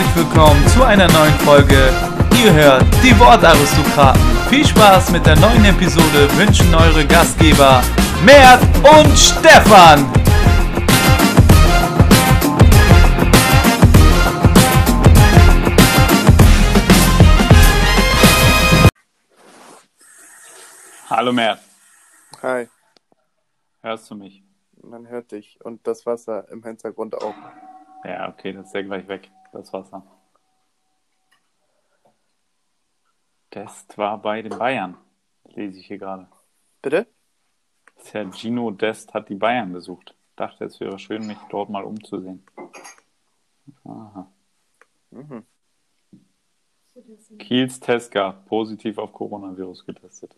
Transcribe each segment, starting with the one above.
herzlich willkommen zu einer neuen Folge. Ihr hört die Wortaristokraten. Viel Spaß mit der neuen Episode wünschen eure Gastgeber Mert und Stefan. Hallo Mert, Hi, hörst du mich? man hört dich und das Wasser im Hintergrund auch. Ja, okay, das ist ja gleich weg, das Wasser. Dest war bei den Bayern, lese ich hier gerade. Bitte? Herr Gino Dest hat die Bayern besucht. Dachte, es wäre schön, mich dort mal umzusehen. Aha. Mhm. Kiels Teska, positiv auf Coronavirus getestet.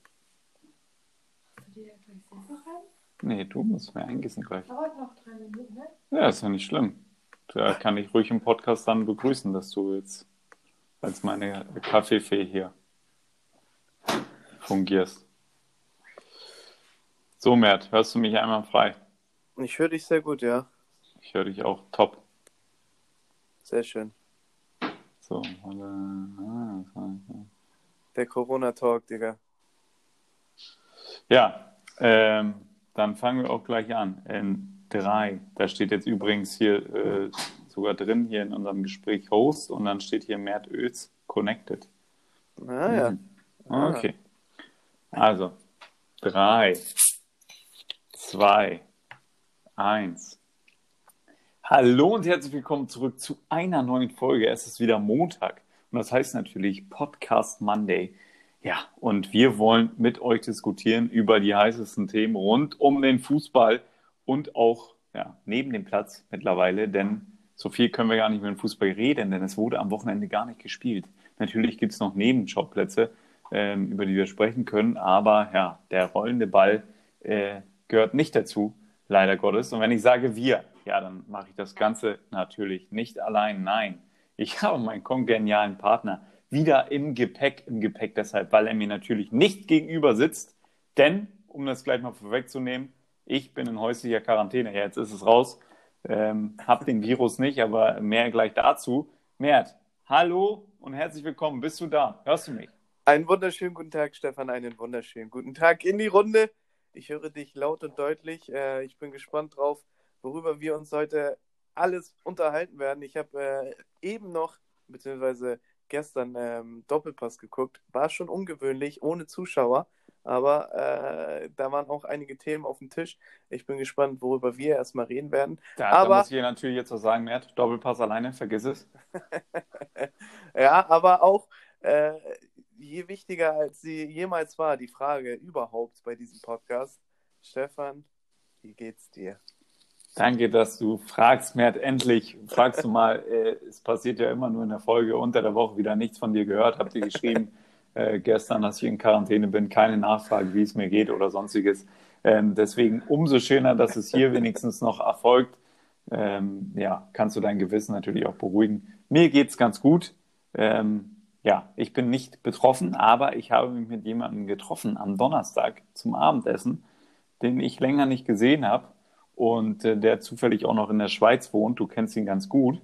Nee, du musst mir eingießen gleich. Dauert noch drei Minuten, ne? Ja, ist ja nicht schlimm. Da kann ich ruhig im Podcast dann begrüßen, dass du jetzt als meine Kaffeefee hier fungierst. So, Mert, hörst du mich einmal frei? Ich höre dich sehr gut, ja. Ich höre dich auch top. Sehr schön. So. Ah, Der Corona-Talk, Digga. Ja, ähm, dann fangen wir auch gleich an. In drei, da steht jetzt übrigens hier äh, sogar drin, hier in unserem Gespräch Host und dann steht hier Mert Öls Connected. Ah ja. Mhm. Okay. Also, drei, zwei, eins. Hallo und herzlich willkommen zurück zu einer neuen Folge. Es ist wieder Montag und das heißt natürlich Podcast Monday. Ja, und wir wollen mit euch diskutieren über die heißesten Themen rund um den Fußball und auch ja, neben dem Platz mittlerweile, denn so viel können wir gar nicht über den Fußball reden, denn es wurde am Wochenende gar nicht gespielt. Natürlich gibt es noch Nebenjobplätze, ähm, über die wir sprechen können, aber ja, der rollende Ball äh, gehört nicht dazu, leider Gottes. Und wenn ich sage wir, ja, dann mache ich das Ganze natürlich nicht allein. Nein, ich habe meinen kongenialen Partner wieder im Gepäck, im Gepäck deshalb, weil er mir natürlich nicht gegenüber sitzt. Denn, um das gleich mal vorwegzunehmen, ich bin in häuslicher Quarantäne. Ja, jetzt ist es raus. Ähm, hab den Virus nicht, aber mehr gleich dazu. Mert, hallo und herzlich willkommen. Bist du da? Hörst du mich? Einen wunderschönen guten Tag, Stefan. Einen wunderschönen guten Tag in die Runde. Ich höre dich laut und deutlich. Äh, ich bin gespannt drauf, worüber wir uns heute alles unterhalten werden. Ich habe äh, eben noch, beziehungsweise gestern ähm, Doppelpass geguckt. War schon ungewöhnlich, ohne Zuschauer. Aber äh, da waren auch einige Themen auf dem Tisch. Ich bin gespannt, worüber wir erstmal reden werden. Da, Aber- da muss ich natürlich jetzt was sagen, Mert. Doppelpass alleine, vergiss es. Ja, aber auch äh, je wichtiger als sie jemals war, die Frage überhaupt bei diesem Podcast. Stefan, wie geht's dir? Danke, dass du fragst, Mert. Endlich fragst du mal. Äh, es passiert ja immer nur in der Folge unter der Woche wieder nichts von dir gehört. Habt ihr geschrieben äh, gestern, dass ich in Quarantäne bin? Keine Nachfrage, wie es mir geht oder sonstiges. Ähm, deswegen umso schöner, dass es hier wenigstens noch erfolgt. Ähm, ja, kannst du dein Gewissen natürlich auch beruhigen. Mir geht's ganz gut. Ähm, ja, ich bin nicht betroffen, aber ich habe mich mit jemandem getroffen am Donnerstag zum Abendessen, den ich länger nicht gesehen habe und äh, der zufällig auch noch in der Schweiz wohnt. Du kennst ihn ganz gut.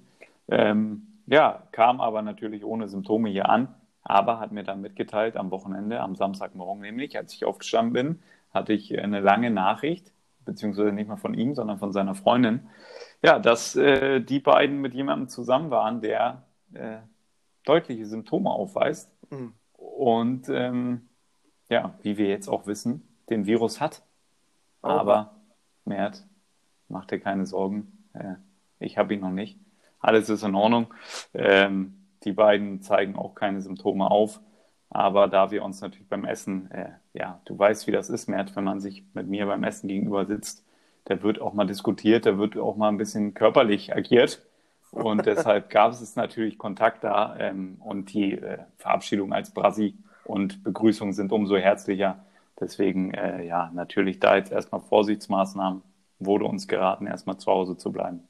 Ähm, ja, kam aber natürlich ohne Symptome hier an, aber hat mir dann mitgeteilt am Wochenende, am Samstagmorgen nämlich, als ich aufgestanden bin, hatte ich eine lange Nachricht, beziehungsweise nicht mal von ihm, sondern von seiner Freundin, ja, dass äh, die beiden mit jemandem zusammen waren, der äh, deutliche Symptome aufweist Hm. und ähm, ja, wie wir jetzt auch wissen, den Virus hat. Oha. Aber, Mert, mach dir keine Sorgen. Äh, ich habe ihn noch nicht. Alles ist in Ordnung. Ähm, die beiden zeigen auch keine Symptome auf. Aber da wir uns natürlich beim Essen, äh, ja, du weißt, wie das ist, Mert, wenn man sich mit mir beim Essen gegenüber sitzt, da wird auch mal diskutiert, da wird auch mal ein bisschen körperlich agiert. Und deshalb gab es natürlich Kontakt da ähm, und die äh, Verabschiedung als Brasi und Begrüßung sind umso herzlicher. Deswegen, äh, ja, natürlich da jetzt erstmal Vorsichtsmaßnahmen wurde uns geraten, erstmal zu Hause zu bleiben.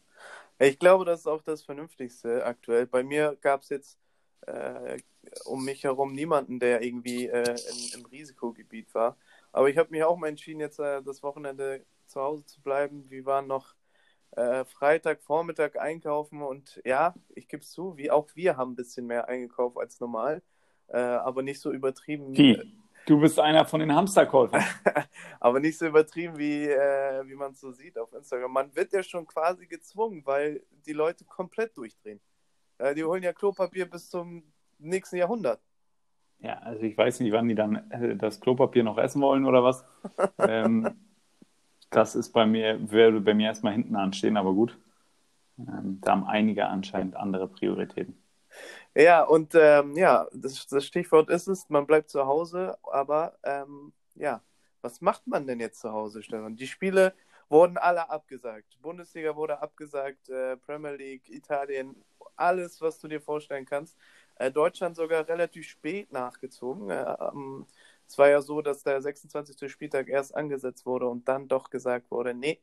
Ich glaube, das ist auch das Vernünftigste aktuell. Bei mir gab es jetzt äh, um mich herum niemanden, der irgendwie äh, in, im Risikogebiet war. Aber ich habe mich auch mal entschieden, jetzt äh, das Wochenende zu Hause zu bleiben. Wir waren noch äh, Freitag, Vormittag einkaufen und ja, ich gebe es zu, wie auch wir haben ein bisschen mehr eingekauft als normal, äh, aber nicht so übertrieben. Wie? Du bist einer von den Hamsterkäufern. aber nicht so übertrieben, wie, äh, wie man es so sieht auf Instagram. Man wird ja schon quasi gezwungen, weil die Leute komplett durchdrehen. Äh, die holen ja Klopapier bis zum nächsten Jahrhundert. Ja, also ich weiß nicht, wann die dann äh, das Klopapier noch essen wollen oder was. ähm, das ist bei mir, würde bei mir erstmal hinten anstehen, aber gut. Ähm, da haben einige anscheinend andere Prioritäten. Ja, und ähm, ja, das, das, Stichwort ist es, man bleibt zu Hause, aber ähm, ja, was macht man denn jetzt zu Hause, Stefan? Die Spiele wurden alle abgesagt. Bundesliga wurde abgesagt, äh, Premier League, Italien, alles, was du dir vorstellen kannst. Äh, Deutschland sogar relativ spät nachgezogen. Äh, es war ja so, dass der 26. Spieltag erst angesetzt wurde und dann doch gesagt wurde, nee,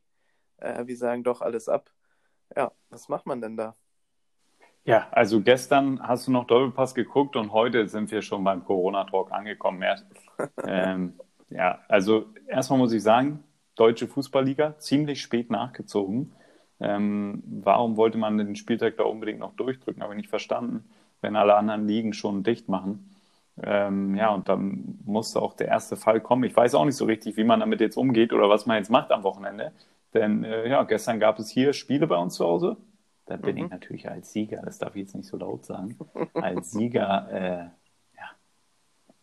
äh, wir sagen doch alles ab. Ja, was macht man denn da? Ja, also gestern hast du noch Doppelpass geguckt und heute sind wir schon beim Corona-Talk angekommen. ähm, ja, also erstmal muss ich sagen, deutsche Fußballliga ziemlich spät nachgezogen. Ähm, warum wollte man den Spieltag da unbedingt noch durchdrücken? Habe ich nicht verstanden, wenn alle anderen Ligen schon dicht machen. Ähm, ja, und dann musste auch der erste Fall kommen. Ich weiß auch nicht so richtig, wie man damit jetzt umgeht oder was man jetzt macht am Wochenende. Denn äh, ja, gestern gab es hier Spiele bei uns zu Hause. Da bin mhm. ich natürlich als Sieger, das darf ich jetzt nicht so laut sagen, als Sieger äh, ja,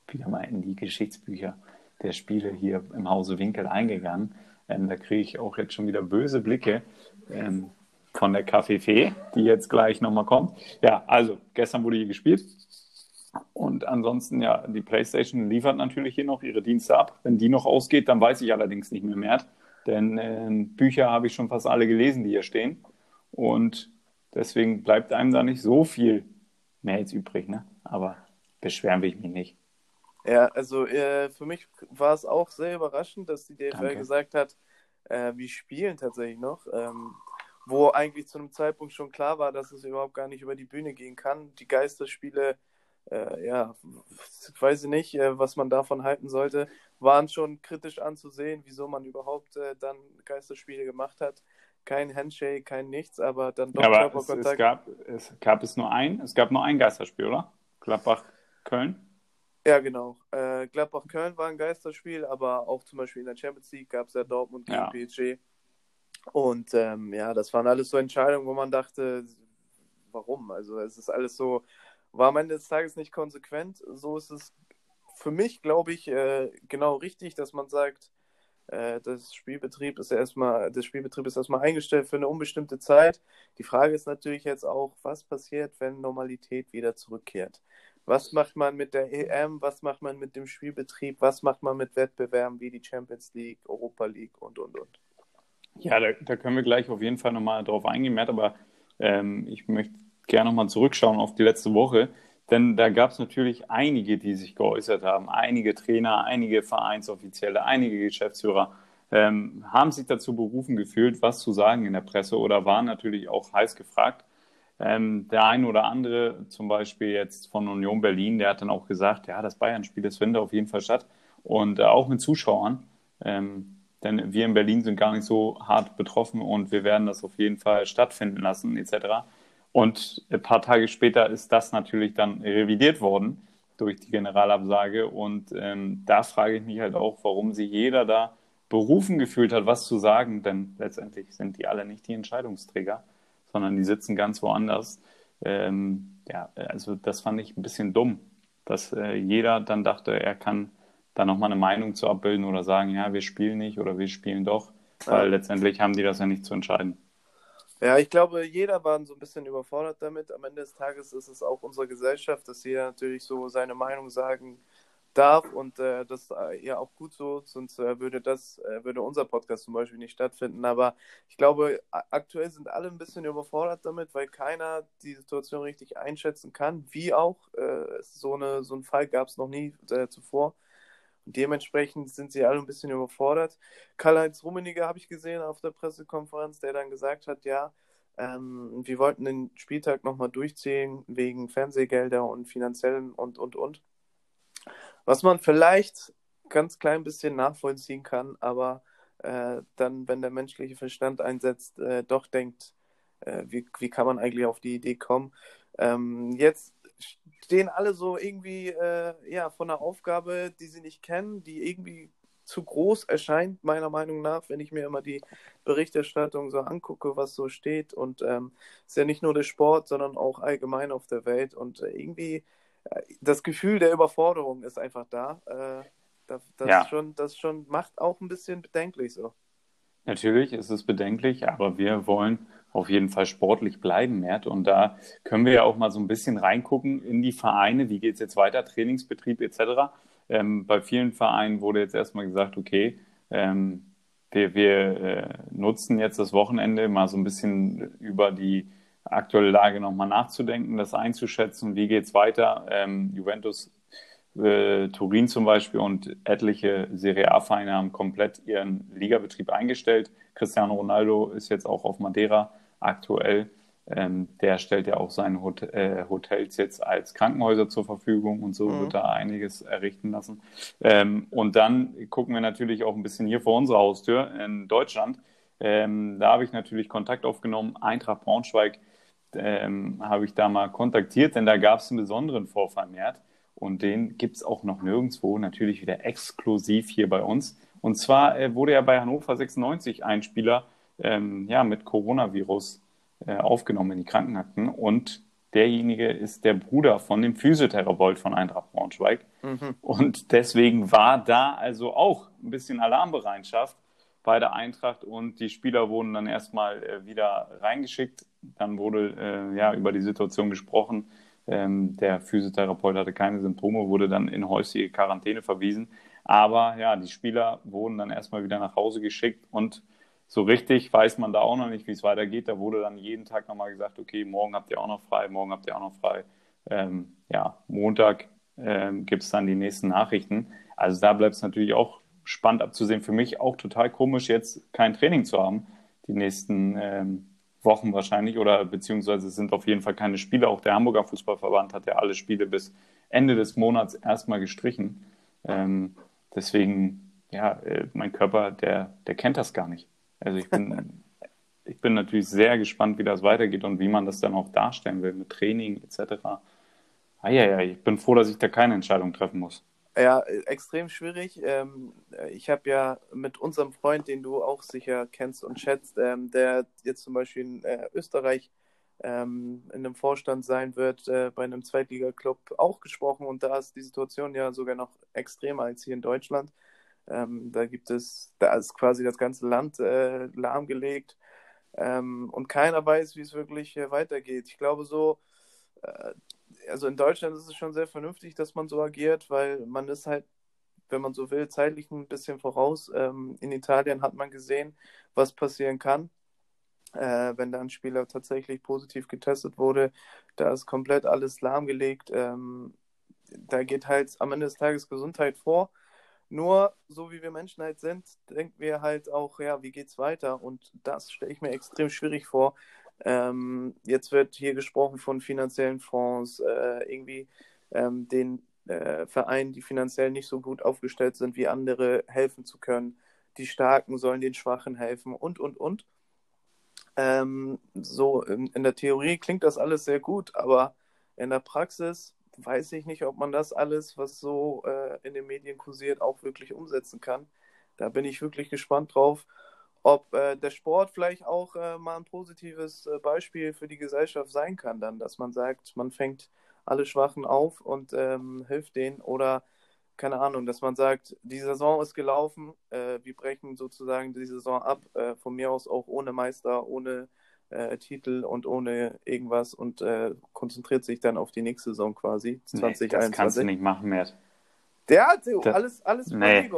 wieder mal in die Geschichtsbücher der Spiele hier im Hause Winkel eingegangen. Ähm, da kriege ich auch jetzt schon wieder böse Blicke ähm, von der Kaffeefee, die jetzt gleich nochmal kommt. Ja, also gestern wurde hier gespielt. Und ansonsten, ja, die PlayStation liefert natürlich hier noch ihre Dienste ab. Wenn die noch ausgeht, dann weiß ich allerdings nicht mehr mehr. Denn äh, Bücher habe ich schon fast alle gelesen, die hier stehen. Und deswegen bleibt einem da nicht so viel mehr jetzt übrig. Ne? Aber beschweren will ich mich nicht. Ja, also äh, für mich war es auch sehr überraschend, dass die DFL Danke. gesagt hat, äh, wir spielen tatsächlich noch. Ähm, wo eigentlich zu einem Zeitpunkt schon klar war, dass es überhaupt gar nicht über die Bühne gehen kann. Die Geisterspiele, äh, ja, weiß ich nicht, äh, was man davon halten sollte, waren schon kritisch anzusehen, wieso man überhaupt äh, dann Geisterspiele gemacht hat. Kein Handshake, kein nichts, aber dann doch ja, aber es, es, gab, es gab es nur ein, es gab nur ein Geisterspiel, oder? Gladbach-Köln? Ja, genau. Äh, Gladbach-Köln war ein Geisterspiel, aber auch zum Beispiel in der Champions League gab es ja Dortmund gegen ja. PSG. Und ähm, ja, das waren alles so Entscheidungen, wo man dachte, warum? Also es ist alles so, war am Ende des Tages nicht konsequent. So ist es für mich, glaube ich, äh, genau richtig, dass man sagt, das Spielbetrieb ist erstmal, das Spielbetrieb ist erstmal eingestellt für eine unbestimmte Zeit. Die Frage ist natürlich jetzt auch, was passiert, wenn Normalität wieder zurückkehrt? Was macht man mit der EM? Was macht man mit dem Spielbetrieb? Was macht man mit Wettbewerben wie die Champions League, Europa League und und und? Ja, da, da, können wir gleich auf jeden Fall nochmal drauf eingehen, Matt, aber ähm, ich möchte gerne nochmal zurückschauen auf die letzte Woche, denn da gab es natürlich einige, die sich geäußert haben, einige Trainer, einige Vereinsoffizielle, einige Geschäftsführer ähm, haben sich dazu berufen gefühlt, was zu sagen in der Presse oder waren natürlich auch heiß gefragt. Ähm, der eine oder andere, zum Beispiel jetzt von Union Berlin, der hat dann auch gesagt, ja, das Bayern-Spiel, das findet auf jeden Fall statt und äh, auch mit Zuschauern. Ähm, denn wir in Berlin sind gar nicht so hart betroffen und wir werden das auf jeden Fall stattfinden lassen, etc. Und ein paar Tage später ist das natürlich dann revidiert worden durch die Generalabsage. Und ähm, da frage ich mich halt auch, warum sich jeder da berufen gefühlt hat, was zu sagen, denn letztendlich sind die alle nicht die Entscheidungsträger, sondern die sitzen ganz woanders. Ähm, ja, also das fand ich ein bisschen dumm, dass äh, jeder dann dachte, er kann da nochmal eine Meinung zu abbilden oder sagen, ja, wir spielen nicht oder wir spielen doch, weil ja. letztendlich haben die das ja nicht zu entscheiden. Ja, ich glaube, jeder war so ein bisschen überfordert damit. Am Ende des Tages ist es auch unsere Gesellschaft, dass jeder natürlich so seine Meinung sagen darf und äh, das äh, ja auch gut so, sonst äh, würde das, äh, würde unser Podcast zum Beispiel nicht stattfinden. Aber ich glaube, aktuell sind alle ein bisschen überfordert damit, weil keiner die Situation richtig einschätzen kann, wie auch. Äh, so, eine, so einen Fall gab es noch nie äh, zuvor. Dementsprechend sind sie alle ein bisschen überfordert. Karl-Heinz Rummenigge habe ich gesehen auf der Pressekonferenz, der dann gesagt hat, ja, ähm, wir wollten den Spieltag nochmal durchziehen wegen Fernsehgelder und finanziellen und, und, und. Was man vielleicht ganz klein bisschen nachvollziehen kann, aber äh, dann, wenn der menschliche Verstand einsetzt, äh, doch denkt, äh, wie, wie kann man eigentlich auf die Idee kommen. Ähm, jetzt stehen alle so irgendwie äh, ja, von einer Aufgabe, die sie nicht kennen, die irgendwie zu groß erscheint, meiner Meinung nach, wenn ich mir immer die Berichterstattung so angucke, was so steht. Und es ähm, ist ja nicht nur der Sport, sondern auch allgemein auf der Welt. Und äh, irgendwie äh, das Gefühl der Überforderung ist einfach da. Äh, das, das, ja. schon, das schon macht auch ein bisschen bedenklich so. Natürlich ist es bedenklich, aber wir wollen auf jeden Fall sportlich bleiben, Mert. Und da können wir ja auch mal so ein bisschen reingucken in die Vereine. Wie geht es jetzt weiter? Trainingsbetrieb etc. Ähm, bei vielen Vereinen wurde jetzt erstmal gesagt, okay, ähm, wir, wir äh, nutzen jetzt das Wochenende mal so ein bisschen über die aktuelle Lage nochmal nachzudenken, das einzuschätzen, wie geht es weiter. Ähm, Juventus äh, Turin zum Beispiel und etliche Serie A-Vereine haben komplett ihren Ligabetrieb eingestellt. Cristiano Ronaldo ist jetzt auch auf Madeira aktuell. Ähm, der stellt ja auch seine Hot äh, Hotels jetzt als Krankenhäuser zur Verfügung und so mhm. wird da einiges errichten lassen. Ähm, und dann gucken wir natürlich auch ein bisschen hier vor unserer Haustür in Deutschland. Ähm, da habe ich natürlich Kontakt aufgenommen. Eintracht Braunschweig ähm, habe ich da mal kontaktiert, denn da gab es einen besonderen Vorfall mehr. Und den gibt es auch noch nirgendwo, natürlich wieder exklusiv hier bei uns. Und zwar äh, wurde ja bei Hannover 96 ein Spieler ähm, ja, mit Coronavirus äh, aufgenommen in die Krankenakten und derjenige ist der Bruder von dem Physiotherapeut von Eintracht Braunschweig. Mhm. Und deswegen war da also auch ein bisschen Alarmbereitschaft bei der Eintracht und die Spieler wurden dann erstmal äh, wieder reingeschickt. Dann wurde äh, ja über die Situation gesprochen. Ähm, der Physiotherapeut hatte keine Symptome, wurde dann in häusliche Quarantäne verwiesen. Aber ja, die Spieler wurden dann erstmal wieder nach Hause geschickt und so richtig weiß man da auch noch nicht, wie es weitergeht. Da wurde dann jeden Tag nochmal gesagt, okay, morgen habt ihr auch noch frei, morgen habt ihr auch noch frei. Ähm, ja, Montag ähm, gibt es dann die nächsten Nachrichten. Also da bleibt es natürlich auch spannend abzusehen. Für mich auch total komisch, jetzt kein Training zu haben, die nächsten ähm, Wochen wahrscheinlich, oder beziehungsweise es sind auf jeden Fall keine Spiele. Auch der Hamburger Fußballverband hat ja alle Spiele bis Ende des Monats erstmal gestrichen. Ähm, deswegen, ja, äh, mein Körper, der, der kennt das gar nicht. Also ich bin, ich bin natürlich sehr gespannt, wie das weitergeht und wie man das dann auch darstellen will mit Training etc. Ah, ja, ja, ich bin froh, dass ich da keine Entscheidung treffen muss. Ja, extrem schwierig. Ähm, ich habe ja mit unserem Freund, den du auch sicher kennst und schätzt, ähm, der jetzt zum Beispiel in äh, Österreich ähm, in einem Vorstand sein wird, äh, bei einem Zweitliga-Club auch gesprochen und da ist die Situation ja sogar noch extremer als hier in Deutschland. Ähm, da gibt es, da ist quasi das ganze Land äh, lahmgelegt ähm, und keiner weiß, wie es wirklich äh, weitergeht. Ich glaube so, äh, also in Deutschland ist es schon sehr vernünftig, dass man so agiert, weil man ist halt, wenn man so will, zeitlich ein bisschen voraus. Ähm, in Italien hat man gesehen, was passieren kann. Äh, wenn da ein Spieler tatsächlich positiv getestet wurde, da ist komplett alles lahmgelegt. Ähm, da geht halt am Ende des Tages Gesundheit vor. Nur, so wie wir Menschen halt sind, denken wir halt auch, ja, wie geht's weiter? Und das stelle ich mir extrem schwierig vor. Ähm, jetzt wird hier gesprochen von finanziellen Fonds, äh, irgendwie ähm, den äh, Vereinen, die finanziell nicht so gut aufgestellt sind wie andere, helfen zu können. Die Starken sollen den Schwachen helfen und, und, und. Ähm, so in, in der Theorie klingt das alles sehr gut, aber in der Praxis weiß ich nicht, ob man das alles, was so äh, in den Medien kursiert, auch wirklich umsetzen kann. Da bin ich wirklich gespannt drauf, ob äh, der Sport vielleicht auch äh, mal ein positives äh, Beispiel für die Gesellschaft sein kann, dann, dass man sagt, man fängt alle Schwachen auf und ähm, hilft denen oder keine Ahnung, dass man sagt, die Saison ist gelaufen, äh, wir brechen sozusagen die Saison ab, äh, von mir aus auch ohne Meister, ohne äh, Titel und ohne irgendwas und äh, konzentriert sich dann auf die nächste Saison quasi. 2021. Nee, das kannst du nicht machen, Mert. Der hat alles, alles nee.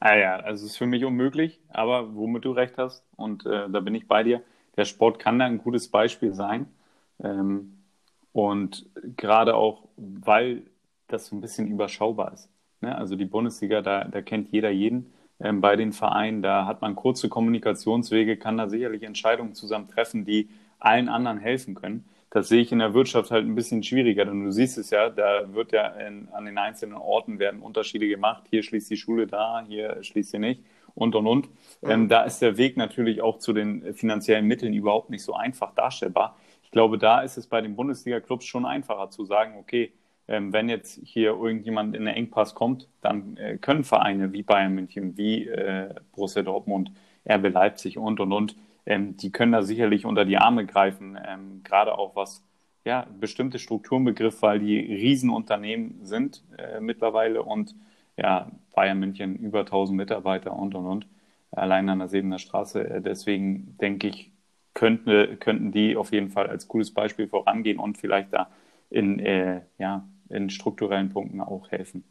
Ah ja, also es ist für mich unmöglich, aber womit du recht hast, und äh, da bin ich bei dir, der Sport kann da ein gutes Beispiel sein. Ähm, und gerade auch, weil das so ein bisschen überschaubar ist. Ne? Also die Bundesliga, da, da kennt jeder jeden ähm, bei den Vereinen. Da hat man kurze Kommunikationswege, kann da sicherlich Entscheidungen zusammen treffen, die allen anderen helfen können. Das sehe ich in der Wirtschaft halt ein bisschen schwieriger, denn du siehst es ja, da wird ja in, an den einzelnen Orten werden Unterschiede gemacht. Hier schließt die Schule da, hier schließt sie nicht. und und und. Mhm. Ähm, da ist der Weg natürlich auch zu den finanziellen Mitteln überhaupt nicht so einfach darstellbar. Ich glaube, da ist es bei den Bundesliga-Clubs schon einfacher zu sagen, okay, wenn jetzt hier irgendjemand in den Engpass kommt, dann äh, können Vereine wie Bayern München, wie äh, Borussia Dortmund, RB Leipzig und und und, ähm, die können da sicherlich unter die Arme greifen, ähm, gerade auch was ja, bestimmte Strukturen begriff, weil die Riesenunternehmen sind äh, mittlerweile und ja, Bayern München über 1000 Mitarbeiter und und und, allein an der Sebener Straße. Deswegen denke ich, könnten, könnten die auf jeden Fall als gutes Beispiel vorangehen und vielleicht da in, äh, ja, in strukturellen Punkten auch helfen.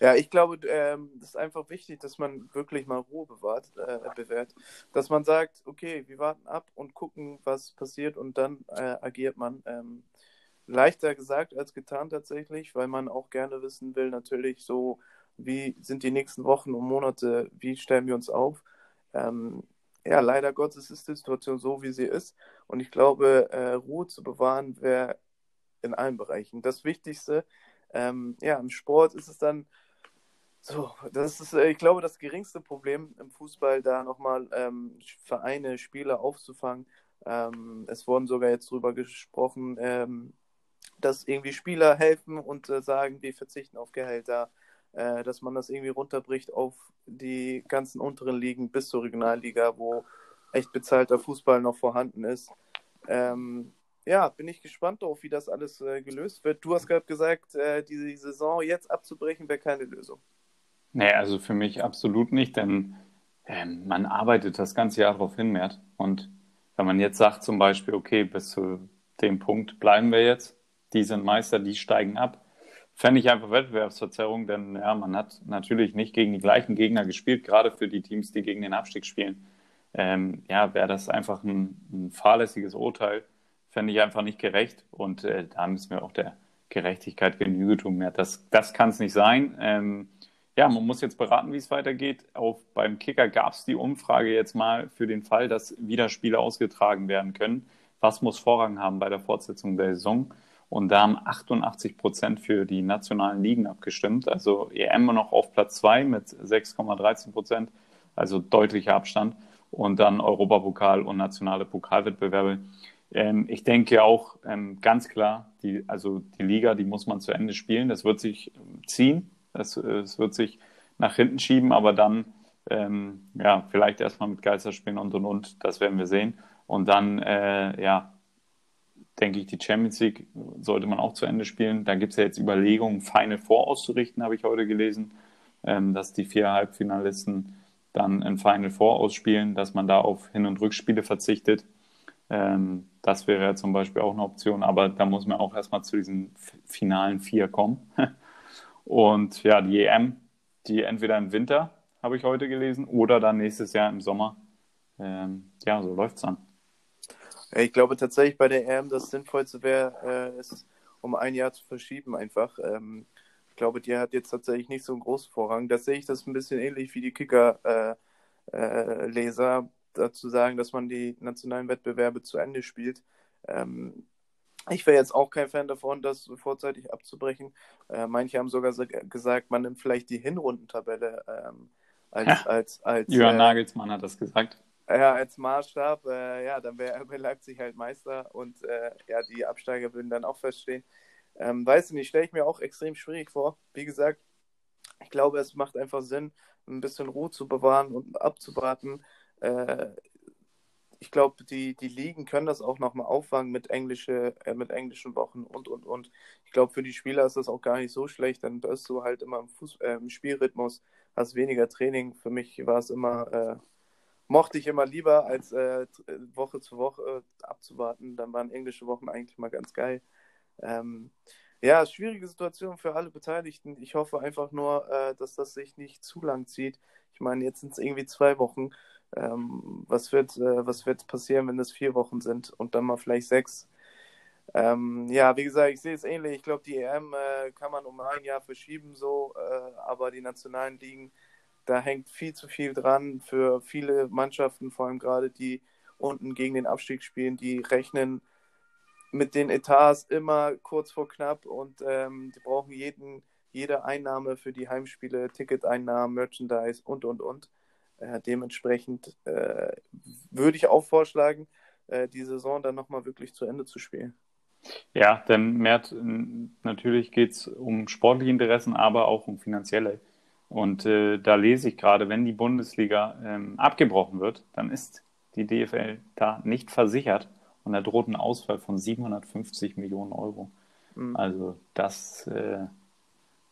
Ja, ich glaube, ähm, das ist einfach wichtig, dass man wirklich mal Ruhe bewahrt, äh, bewährt. Dass man sagt, okay, wir warten ab und gucken, was passiert und dann äh, agiert man. Ähm, leichter gesagt als getan tatsächlich, weil man auch gerne wissen will, natürlich so, wie sind die nächsten Wochen und Monate, wie stellen wir uns auf. Ähm, ja, leider Gottes ist die Situation so, wie sie ist. Und ich glaube, äh, Ruhe zu bewahren wäre in allen Bereichen. Das Wichtigste, ähm, ja, im Sport ist es dann so, das ist, äh, ich glaube, das geringste Problem im Fußball, da nochmal ähm, Vereine, Spieler aufzufangen. Ähm, es wurden sogar jetzt darüber gesprochen, ähm, dass irgendwie Spieler helfen und äh, sagen, wir verzichten auf Gehälter, äh, dass man das irgendwie runterbricht auf die ganzen unteren Ligen bis zur Regionalliga, wo echt bezahlter Fußball noch vorhanden ist. Ähm, ja, bin ich gespannt darauf, wie das alles äh, gelöst wird. Du hast gerade gesagt, äh, die Saison jetzt abzubrechen wäre keine Lösung. Nee, also für mich absolut nicht, denn äh, man arbeitet das ganze Jahr darauf hin, Mert. Und wenn man jetzt sagt zum Beispiel, okay, bis zu dem Punkt bleiben wir jetzt, die sind Meister, die steigen ab, fände ich einfach Wettbewerbsverzerrung, denn ja, man hat natürlich nicht gegen die gleichen Gegner gespielt, gerade für die Teams, die gegen den Abstieg spielen. Ähm, ja, wäre das einfach ein, ein fahrlässiges Urteil fände ich einfach nicht gerecht. Und äh, da müssen wir auch der Gerechtigkeit Genüge tun. Mehr. Das, das kann es nicht sein. Ähm, ja, man muss jetzt beraten, wie es weitergeht. Auch beim Kicker gab es die Umfrage jetzt mal für den Fall, dass wieder Spiele ausgetragen werden können. Was muss Vorrang haben bei der Fortsetzung der Saison? Und da haben 88 Prozent für die nationalen Ligen abgestimmt. Also EM noch auf Platz 2 mit 6,13 Prozent, also deutlicher Abstand. Und dann Europapokal und nationale Pokalwettbewerbe. Ähm, ich denke auch ähm, ganz klar, die, also die Liga, die muss man zu Ende spielen. Das wird sich ähm, ziehen, das, das wird sich nach hinten schieben, aber dann ähm, ja, vielleicht erstmal mit Geisterspielen und und und, das werden wir sehen. Und dann, äh, ja, denke ich, die Champions League sollte man auch zu Ende spielen. Da gibt es ja jetzt Überlegungen, Final Four auszurichten, habe ich heute gelesen, ähm, dass die vier Halbfinalisten dann ein Final Four ausspielen, dass man da auf Hin- und Rückspiele verzichtet. Ähm, das wäre ja zum Beispiel auch eine Option, aber da muss man auch erstmal zu diesen finalen vier kommen. Und ja, die EM, die entweder im Winter, habe ich heute gelesen, oder dann nächstes Jahr im Sommer. Ähm, ja, so läuft es dann. Ich glaube tatsächlich bei der EM das Sinnvollste wäre, äh, es um ein Jahr zu verschieben einfach. Ähm, ich glaube, die hat jetzt tatsächlich nicht so einen großen Vorrang. Da sehe ich das ein bisschen ähnlich wie die Kicker-Leser. Äh, äh, dazu sagen, dass man die nationalen Wettbewerbe zu Ende spielt. Ähm, ich wäre jetzt auch kein Fan davon, das vorzeitig abzubrechen. Äh, manche haben sogar gesagt, man nimmt vielleicht die Hinrundentabelle ähm, als, ja. als, als Jörn äh, Nagelsmann hat das gesagt. Ja, als Maßstab, äh, ja, dann wäre RB Leipzig halt Meister und äh, ja, die Absteiger würden dann auch feststehen. Ähm, weiß nicht, stelle ich mir auch extrem schwierig vor. Wie gesagt, ich glaube, es macht einfach Sinn, ein bisschen Ruhe zu bewahren und abzuwarten, äh, ich glaube, die, die Ligen können das auch nochmal auffangen mit, englische, äh, mit englischen Wochen und, und, und. Ich glaube, für die Spieler ist das auch gar nicht so schlecht, dann bist du halt immer im, Fuß, äh, im Spielrhythmus, hast weniger Training. Für mich war es immer, äh, mochte ich immer lieber, als äh, Woche zu Woche abzuwarten. Dann waren englische Wochen eigentlich mal ganz geil. Ähm, ja, schwierige Situation für alle Beteiligten. Ich hoffe einfach nur, äh, dass das sich nicht zu lang zieht. Ich meine, jetzt sind es irgendwie zwei Wochen. Ähm, was, wird, äh, was wird passieren, wenn es vier Wochen sind und dann mal vielleicht sechs? Ähm, ja, wie gesagt, ich sehe es ähnlich. Ich glaube, die EM äh, kann man um ein Jahr verschieben, so, äh, aber die nationalen Ligen, da hängt viel zu viel dran für viele Mannschaften, vor allem gerade die unten gegen den Abstieg spielen, die rechnen mit den Etats immer kurz vor knapp und ähm, die brauchen jeden, jede Einnahme für die Heimspiele, Ticketeinnahmen, Merchandise und und und. Äh, dementsprechend äh, würde ich auch vorschlagen, äh, die Saison dann nochmal wirklich zu Ende zu spielen. Ja, denn Mert, natürlich geht es um sportliche Interessen, aber auch um finanzielle. Und äh, da lese ich gerade, wenn die Bundesliga ähm, abgebrochen wird, dann ist die DFL da nicht versichert und da droht ein Ausfall von 750 Millionen Euro. Mhm. Also das äh,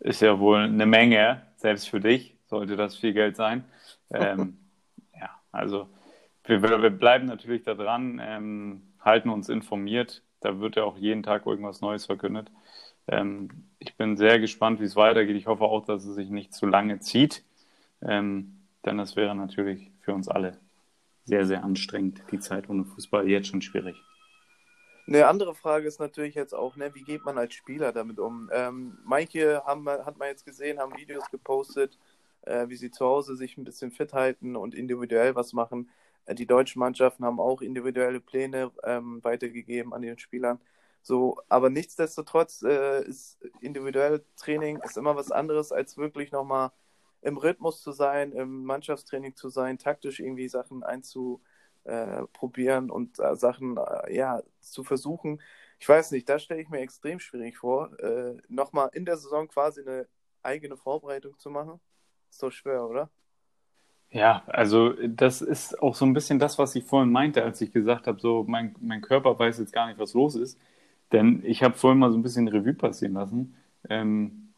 ist ja wohl eine Menge, selbst für dich sollte das viel Geld sein. Ähm, ja, also wir, wir, bleiben natürlich da dran, ähm, halten uns informiert. Da wird ja auch jeden Tag irgendwas Neues verkündet. Ähm, ich bin sehr gespannt, wie es weitergeht. Ich hoffe auch, dass es sich nicht zu lange zieht, ähm, denn das wäre natürlich für uns alle sehr, sehr anstrengend. Die Zeit ohne Fußball jetzt schon schwierig. Eine andere Frage ist natürlich jetzt auch, ne, wie geht man als Spieler damit um? Ähm, manche haben, hat man jetzt gesehen, haben Videos gepostet, äh, wie sie zu Hause sich ein bisschen fit halten und individuell was machen. Äh, die deutschen Mannschaften haben auch individuelle Pläne ähm, weitergegeben an den Spielern. So, aber nichtsdestotrotz äh, ist individuelles Training ist immer was anderes, als wirklich nochmal im Rhythmus zu sein, im Mannschaftstraining zu sein, taktisch irgendwie Sachen einzuprobieren und äh, Sachen äh, ja zu versuchen. Ich weiß nicht, da stelle ich mir extrem schwierig vor, äh, nochmal in der Saison quasi eine eigene Vorbereitung zu machen. Doch schwer, oder? Ja, also das ist auch so ein bisschen das, was ich vorhin meinte, als ich gesagt habe, so mein, mein Körper weiß jetzt gar nicht, was los ist. Denn ich habe vorhin mal so ein bisschen Revue passieren lassen. Ähm,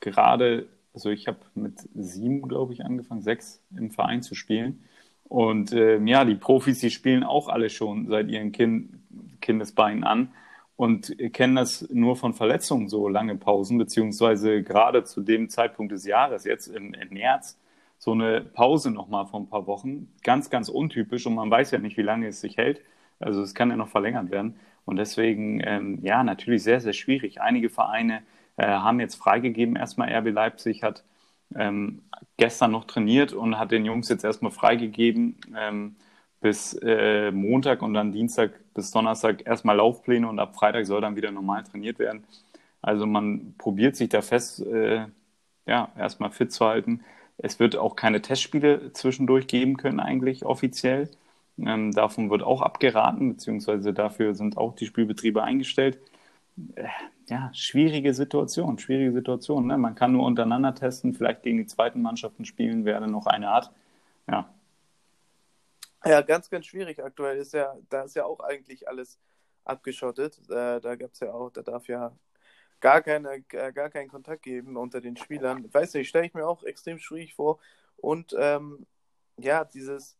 gerade, also ich habe mit sieben, glaube ich, angefangen, sechs im Verein zu spielen. Und ähm, ja, die Profis, die spielen auch alle schon seit ihren kind, Kindesbeinen an und kennen das nur von Verletzungen, so lange Pausen, beziehungsweise gerade zu dem Zeitpunkt des Jahres, jetzt im, im März, so eine Pause nochmal von ein paar Wochen. Ganz, ganz untypisch und man weiß ja nicht, wie lange es sich hält. Also es kann ja noch verlängert werden. Und deswegen, ähm, ja, natürlich sehr, sehr schwierig. Einige Vereine äh, haben jetzt freigegeben. Erstmal RB Leipzig hat ähm, gestern noch trainiert und hat den Jungs jetzt erstmal freigegeben ähm, bis äh, Montag und dann Dienstag bis Donnerstag erstmal Laufpläne und ab Freitag soll dann wieder normal trainiert werden. Also man probiert sich da fest, äh, ja, erstmal fit zu halten. Es wird auch keine Testspiele zwischendurch geben können, eigentlich offiziell. Ähm, davon wird auch abgeraten, beziehungsweise dafür sind auch die Spielbetriebe eingestellt. Äh, ja, schwierige Situation, schwierige Situation. Ne? Man kann nur untereinander testen, vielleicht gegen die zweiten Mannschaften spielen, wer dann noch eine hat. Ja. Ja, ganz, ganz schwierig aktuell ist ja, da ist ja auch eigentlich alles abgeschottet. Äh, da gab es ja auch, da darf ja gar, keine, äh, gar keinen Kontakt geben unter den Spielern. Weiß nicht, stelle ich mir auch extrem schwierig vor. Und ähm, ja, dieses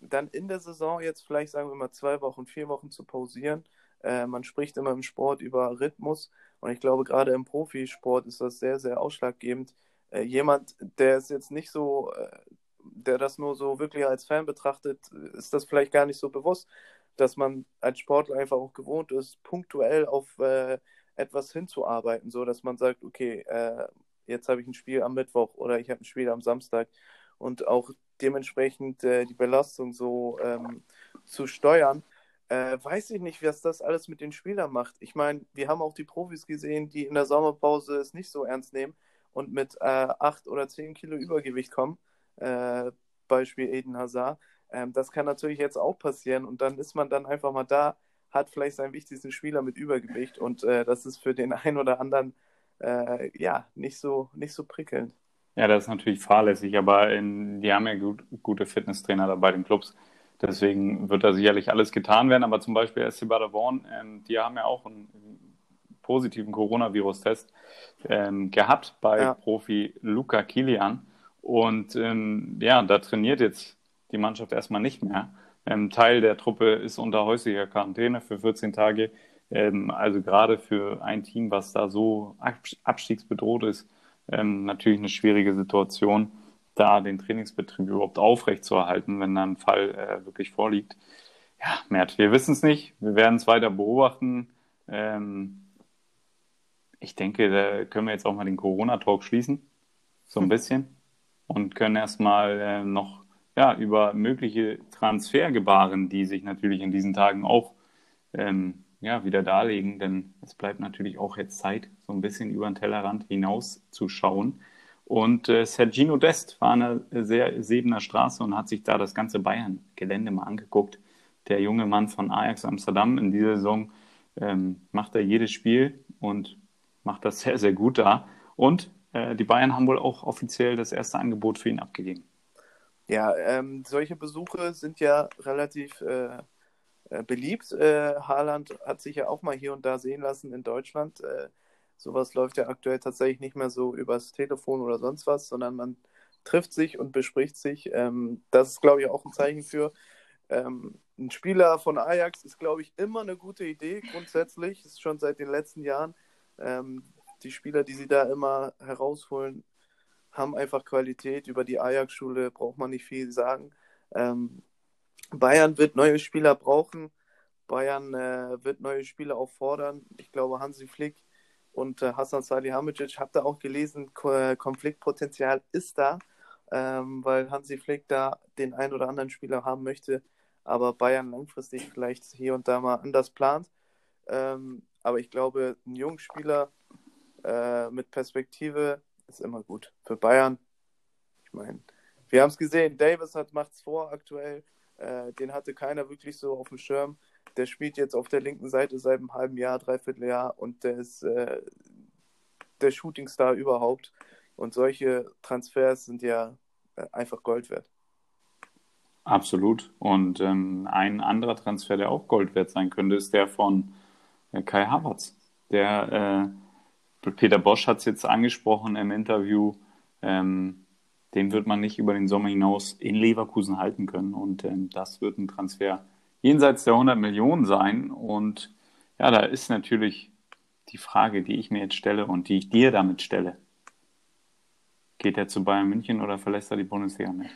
dann in der Saison jetzt vielleicht sagen wir mal zwei Wochen, vier Wochen zu pausieren. Äh, man spricht immer im Sport über Rhythmus und ich glaube gerade im Profisport ist das sehr, sehr ausschlaggebend. Äh, jemand, der es jetzt nicht so, äh, der das nur so wirklich als Fan betrachtet, ist das vielleicht gar nicht so bewusst, dass man als Sportler einfach auch gewohnt ist, punktuell auf äh, etwas hinzuarbeiten, so dass man sagt, okay, äh, jetzt habe ich ein Spiel am Mittwoch oder ich habe ein Spiel am Samstag und auch dementsprechend äh, die Belastung so ähm, zu steuern. Äh, weiß ich nicht, was das alles mit den Spielern macht. Ich meine, wir haben auch die Profis gesehen, die in der Sommerpause es nicht so ernst nehmen und mit äh, 8 oder 10 Kilo Übergewicht kommen. Äh, Beispiel Eden Hazard. Ähm, das kann natürlich jetzt auch passieren und dann ist man dann einfach mal da, hat vielleicht seinen wichtigsten Spieler mit Übergewicht und äh, das ist für den einen oder anderen äh, ja nicht so, nicht so prickelnd. Ja, das ist natürlich fahrlässig, aber in, die haben ja gut, gute Fitnesstrainer dabei, den Clubs. Deswegen wird da sicherlich alles getan werden. Aber zum Beispiel SC Baderborn, ähm, die haben ja auch einen positiven Coronavirus-Test ähm, gehabt bei ja. Profi Luca Kilian. Und ähm, ja, da trainiert jetzt die Mannschaft erstmal nicht mehr. Ähm, Teil der Truppe ist unter häuslicher Quarantäne für 14 Tage. Ähm, also gerade für ein Team, was da so abstiegsbedroht ist, ähm, natürlich eine schwierige Situation, da den Trainingsbetrieb überhaupt aufrechtzuerhalten, wenn da ein Fall äh, wirklich vorliegt. Ja, Mert, wir wissen es nicht. Wir werden es weiter beobachten. Ähm, ich denke, da können wir jetzt auch mal den Corona-Talk schließen. So ein bisschen. Und können erstmal äh, noch ja, über mögliche Transfergebaren, die sich natürlich in diesen Tagen auch ähm, ja, wieder darlegen, denn es bleibt natürlich auch jetzt Zeit, so ein bisschen über den Tellerrand hinaus zu schauen. Und äh, Sergino Dest war an der sehr Sebener Straße und hat sich da das ganze Bayern-Gelände mal angeguckt. Der junge Mann von Ajax Amsterdam in dieser Saison ähm, macht er jedes Spiel und macht das sehr, sehr gut da. Und die Bayern haben wohl auch offiziell das erste Angebot für ihn abgegeben. Ja, ähm, solche Besuche sind ja relativ äh, äh, beliebt. Äh, Haaland hat sich ja auch mal hier und da sehen lassen in Deutschland. Äh, sowas läuft ja aktuell tatsächlich nicht mehr so übers Telefon oder sonst was, sondern man trifft sich und bespricht sich. Ähm, das ist, glaube ich, auch ein Zeichen für. Ähm, ein Spieler von Ajax ist, glaube ich, immer eine gute Idee grundsätzlich. Ist schon seit den letzten Jahren. Ähm, die Spieler, die sie da immer herausholen, haben einfach Qualität. Über die Ajax-Schule braucht man nicht viel sagen. Ähm, Bayern wird neue Spieler brauchen. Bayern äh, wird neue Spieler auch fordern. Ich glaube, Hansi Flick und äh, Hassan Salihamidzic, habt ihr auch gelesen, Ko äh, Konfliktpotenzial ist da, ähm, weil Hansi Flick da den einen oder anderen Spieler haben möchte, aber Bayern langfristig vielleicht hier und da mal anders plant. Ähm, aber ich glaube, ein junger Spieler äh, mit Perspektive ist immer gut. Für Bayern, ich meine, wir haben es gesehen, Davis macht es vor aktuell. Äh, den hatte keiner wirklich so auf dem Schirm. Der spielt jetzt auf der linken Seite seit einem halben Jahr, dreiviertel Jahr und der ist äh, der Shootingstar überhaupt. Und solche Transfers sind ja äh, einfach Gold wert. Absolut. Und ähm, ein anderer Transfer, der auch Gold wert sein könnte, ist der von äh, Kai Havertz. Der äh, Peter Bosch hat es jetzt angesprochen im Interview. Ähm, den wird man nicht über den Sommer hinaus in Leverkusen halten können. Und ähm, das wird ein Transfer jenseits der 100 Millionen sein. Und ja, da ist natürlich die Frage, die ich mir jetzt stelle und die ich dir damit stelle. Geht er zu Bayern München oder verlässt er die Bundesliga nicht?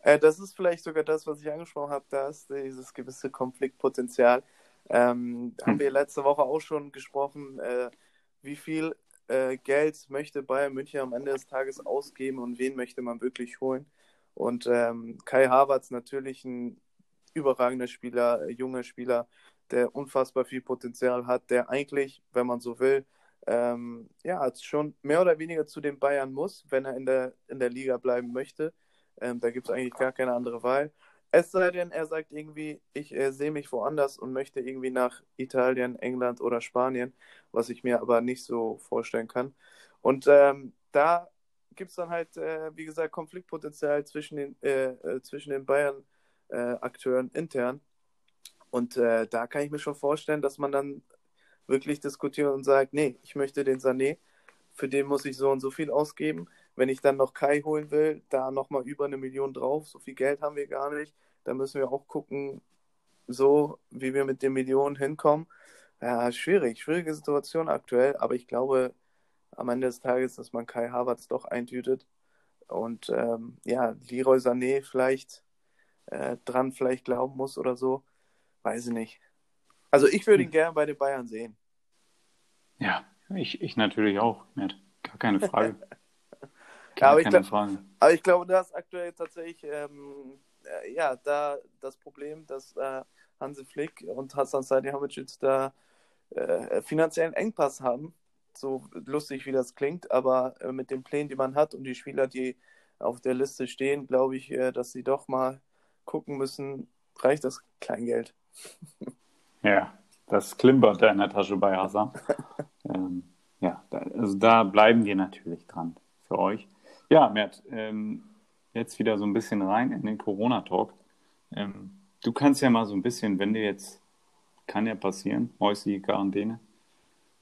Äh, das ist vielleicht sogar das, was ich angesprochen habe, da ist dieses gewisse Konfliktpotenzial. Ähm, hm. Haben wir letzte Woche auch schon gesprochen, äh, wie viel äh, Geld möchte Bayern München am Ende des Tages ausgeben und wen möchte man wirklich holen. Und ähm, Kai Havertz natürlich ein überragender Spieler, äh, junger Spieler, der unfassbar viel Potenzial hat, der eigentlich, wenn man so will, ähm, ja, schon mehr oder weniger zu den Bayern muss, wenn er in der, in der Liga bleiben möchte. Ähm, da gibt es eigentlich gar keine andere Wahl. Es sei denn, er sagt irgendwie, ich äh, sehe mich woanders und möchte irgendwie nach Italien, England oder Spanien, was ich mir aber nicht so vorstellen kann. Und ähm, da gibt es dann halt, äh, wie gesagt, Konfliktpotenzial zwischen den, äh, äh zwischen den Bayern-Akteuren äh, intern. Und äh, da kann ich mir schon vorstellen, dass man dann wirklich diskutiert und sagt, nee, ich möchte den Sané, für den muss ich so und so viel ausgeben. Wenn ich dann noch Kai holen will, da nochmal über eine Million drauf, so viel Geld haben wir gar nicht. Da müssen wir auch gucken, so wie wir mit den Millionen hinkommen. Ja, schwierig, schwierige Situation aktuell, aber ich glaube am Ende des Tages, dass man Kai Havertz doch eintütet und ähm, ja, Leroy Sané vielleicht äh, dran vielleicht glauben muss oder so, weiß ich nicht. Also ich würde ihn hm. gerne bei den Bayern sehen. Ja, ich, ich natürlich auch, Matt. Gar keine Frage. Gar aber, keine ich Frage. aber ich glaube, da ist aktuell tatsächlich ähm, äh, ja, da das Problem, dass äh, Hansi Flick und Hassan Salihamidzic da äh, finanziellen Engpass haben. So lustig wie das klingt, aber äh, mit den Plänen, die man hat und die Spieler, die auf der Liste stehen, glaube ich, äh, dass sie doch mal gucken müssen, reicht das Kleingeld. Ja, das klimpert da in der Tasche bei Hassan. ähm, ja, da, also da bleiben wir natürlich dran für euch. Ja, Mert, ähm, jetzt wieder so ein bisschen rein in den Corona-Talk. Ähm, du kannst ja mal so ein bisschen, wenn dir jetzt, kann ja passieren, häusliche Quarantäne.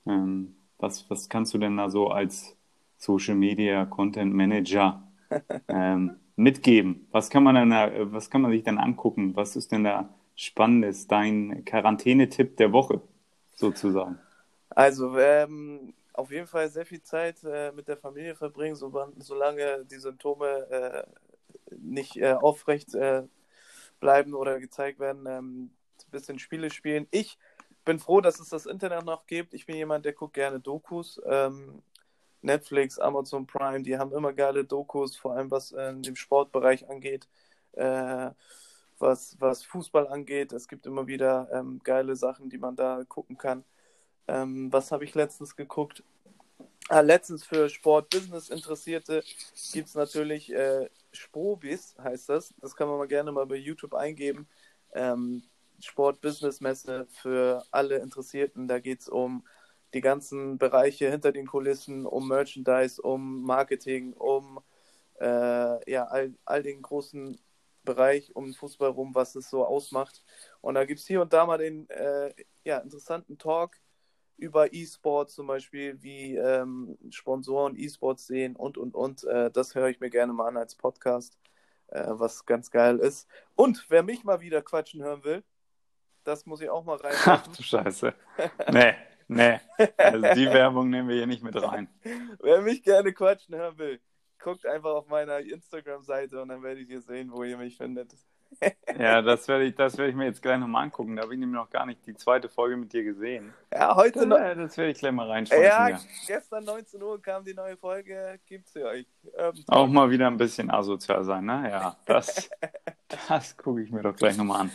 Ähm, was, was kannst du denn da so als Social Media Content Manager ähm, mitgeben? Was kann man denn da, was kann man sich denn angucken? Was ist denn da Spannendes? Dein Quarantänetipp der Woche sozusagen? Also, ähm, auf jeden Fall sehr viel Zeit äh, mit der Familie verbringen, so, solange die Symptome äh, nicht äh, aufrecht äh, bleiben oder gezeigt werden. Ähm, ein bisschen Spiele spielen. Ich bin froh, dass es das Internet noch gibt. Ich bin jemand, der guckt gerne Dokus. Ähm, Netflix, Amazon Prime, die haben immer geile Dokus, vor allem was äh, dem Sportbereich angeht, äh, was, was Fußball angeht. Es gibt immer wieder ähm, geile Sachen, die man da gucken kann. Ähm, was habe ich letztens geguckt? Ah, letztens für Sport-Business-Interessierte gibt es natürlich äh, Sprobis, heißt das. Das kann man mal gerne mal bei YouTube eingeben. Ähm, Sport-Business-Messe für alle Interessierten. Da geht es um die ganzen Bereiche hinter den Kulissen, um Merchandise, um Marketing, um äh, ja, all, all den großen Bereich um den Fußball rum, was es so ausmacht. Und da gibt es hier und da mal den äh, ja, interessanten Talk über E-Sport zum Beispiel, wie ähm, Sponsoren E-Sports sehen und, und, und. Äh, das höre ich mir gerne mal an als Podcast, äh, was ganz geil ist. Und wer mich mal wieder quatschen hören will, das muss ich auch mal rein. Ach du Scheiße. Nee, nee. Also die Werbung nehmen wir hier nicht mit rein. wer mich gerne quatschen hören will, guckt einfach auf meiner Instagram-Seite und dann werdet ihr sehen, wo ihr mich findet. Ja, das werde ich, das ich mir jetzt gleich nochmal angucken. Da habe ich nämlich noch gar nicht die zweite Folge mit dir gesehen. Ja, heute noch. Das werde ich gleich mal reinschauen. Ja, ja, gestern 19 Uhr kam die neue Folge. Gibt's für euch. Ähm, Auch mal wieder ein bisschen asozial sein, ne? Ja, das, das gucke ich mir doch gleich nochmal an.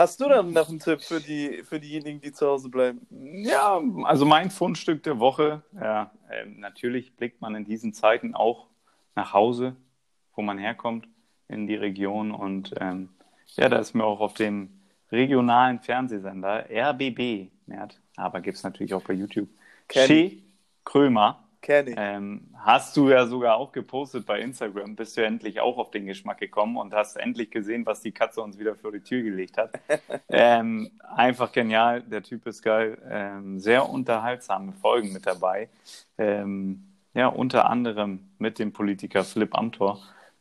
Hast du dann noch einen Tipp für, die, für diejenigen, die zu Hause bleiben? Ja, also mein Fundstück der Woche. Ja, äh, natürlich blickt man in diesen Zeiten auch nach Hause, wo man herkommt, in die Region. Und ähm, ja, da ist mir auch auf dem regionalen Fernsehsender RBB, Mert, aber gibt es natürlich auch bei YouTube, Che Krömer Kenny. Ähm, hast du ja sogar auch gepostet bei Instagram, bist du endlich auch auf den Geschmack gekommen und hast endlich gesehen, was die Katze uns wieder vor die Tür gelegt hat. ähm, einfach genial, der Typ ist geil. Ähm, sehr unterhaltsame Folgen mit dabei. Ähm, ja, unter anderem mit dem Politiker Philipp Amthor.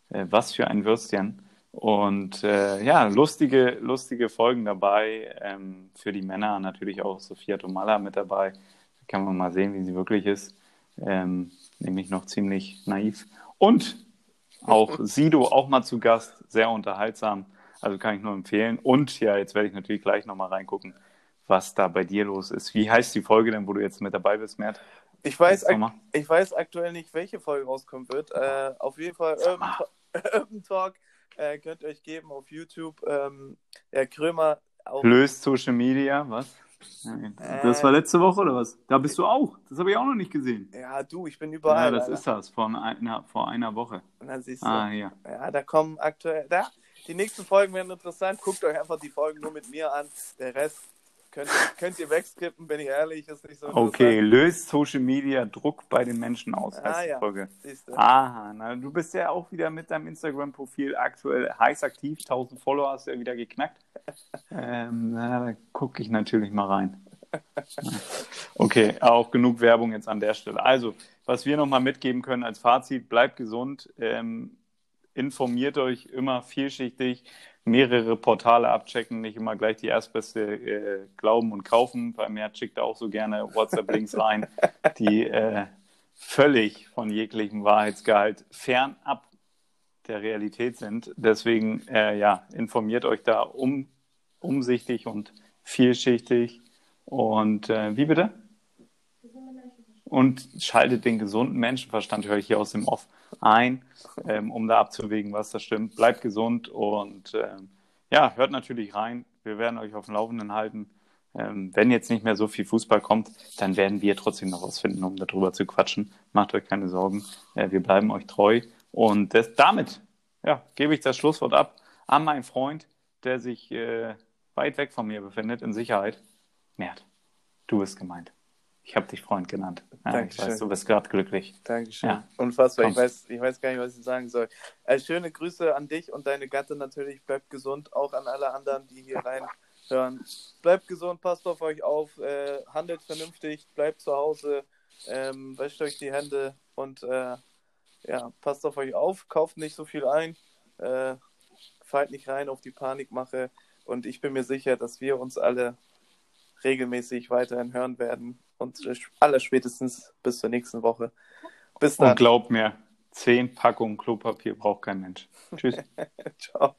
Äh, was für ein Würstchen. Und äh, ja, lustige, lustige Folgen dabei. Ähm, für die Männer natürlich auch Sophia Tomalla mit dabei. Da kann man mal sehen, wie sie wirklich ist ähm, nämlich noch ziemlich naiv. Und auch Sido auch mal zu Gast, sehr unterhaltsam. Also kann ich nur empfehlen. Und ja, jetzt werde ich natürlich gleich nochmal reingucken, was da bei dir los ist. Wie heißt die Folge denn, wo du jetzt mit dabei bist, Mert? Ich weiß, ich weiß aktuell nicht, welche Folge rauskommen wird. Äh, auf jeden Fall Urban, Urban Talk äh, könnt ihr euch geben auf YouTube. Ähm, ja, Krömer. Auch. Löst Social Media, was? Das war letzte Woche oder was? Da bist du auch. Das habe ich auch noch nicht gesehen. Ja, du, ich bin überall. Ja, das Alter. ist das, vor einer, vor einer Woche. Na, siehst du. Ah, ja. ja, da kommen aktuell. Da, die nächsten Folgen werden interessant. Guckt euch einfach die Folgen nur mit mir an. Der Rest Könnt, könnt ihr wegskippen, bin ich ehrlich, ist nicht so Okay, löst Social Media Druck bei den Menschen aus, heißt ah, ja. Folge. Aha, na, du bist ja auch wieder mit deinem Instagram-Profil aktuell heiß aktiv, 1000 Follower hast du ja wieder geknackt. ähm, na, da gucke ich natürlich mal rein. Okay, auch genug Werbung jetzt an der Stelle. Also, was wir nochmal mitgeben können als Fazit, bleibt gesund, ähm, informiert euch immer vielschichtig, mehrere Portale abchecken, nicht immer gleich die erstbeste äh, glauben und kaufen. Bei mir schickt er auch so gerne WhatsApp-Links rein, die äh, völlig von jeglichem Wahrheitsgehalt fernab der Realität sind. Deswegen, äh, ja, informiert euch da um, umsichtig und vielschichtig. Und äh, wie bitte? Und schaltet den gesunden Menschenverstand, höre ich hier aus dem Off, ein, ähm, um da abzuwägen, was da stimmt. Bleibt gesund und ähm, ja, hört natürlich rein. Wir werden euch auf dem Laufenden halten. Ähm, wenn jetzt nicht mehr so viel Fußball kommt, dann werden wir trotzdem noch was finden, um darüber zu quatschen. Macht euch keine Sorgen. Äh, wir bleiben euch treu. Und das, damit ja, gebe ich das Schlusswort ab an meinen Freund, der sich äh, weit weg von mir befindet, in Sicherheit. Mert, du bist gemeint. Ich habe dich Freund genannt. Ja, ich weiß, du bist gerade glücklich. Dankeschön. Ja. Unfassbar. Ich weiß, ich weiß gar nicht, was ich sagen soll. Also schöne Grüße an dich und deine Gattin natürlich. Bleibt gesund. Auch an alle anderen, die hier reinhören. Bleibt gesund, passt auf euch auf, äh, handelt vernünftig, bleibt zu Hause, ähm, wäscht euch die Hände und äh, ja, passt auf euch auf, kauft nicht so viel ein, äh, fallt nicht rein auf die Panikmache. Und ich bin mir sicher, dass wir uns alle regelmäßig weiterhin hören werden und aller spätestens bis zur nächsten Woche. Bis dann. Und glaub mir, zehn Packungen Klopapier braucht kein Mensch. Tschüss. Ciao.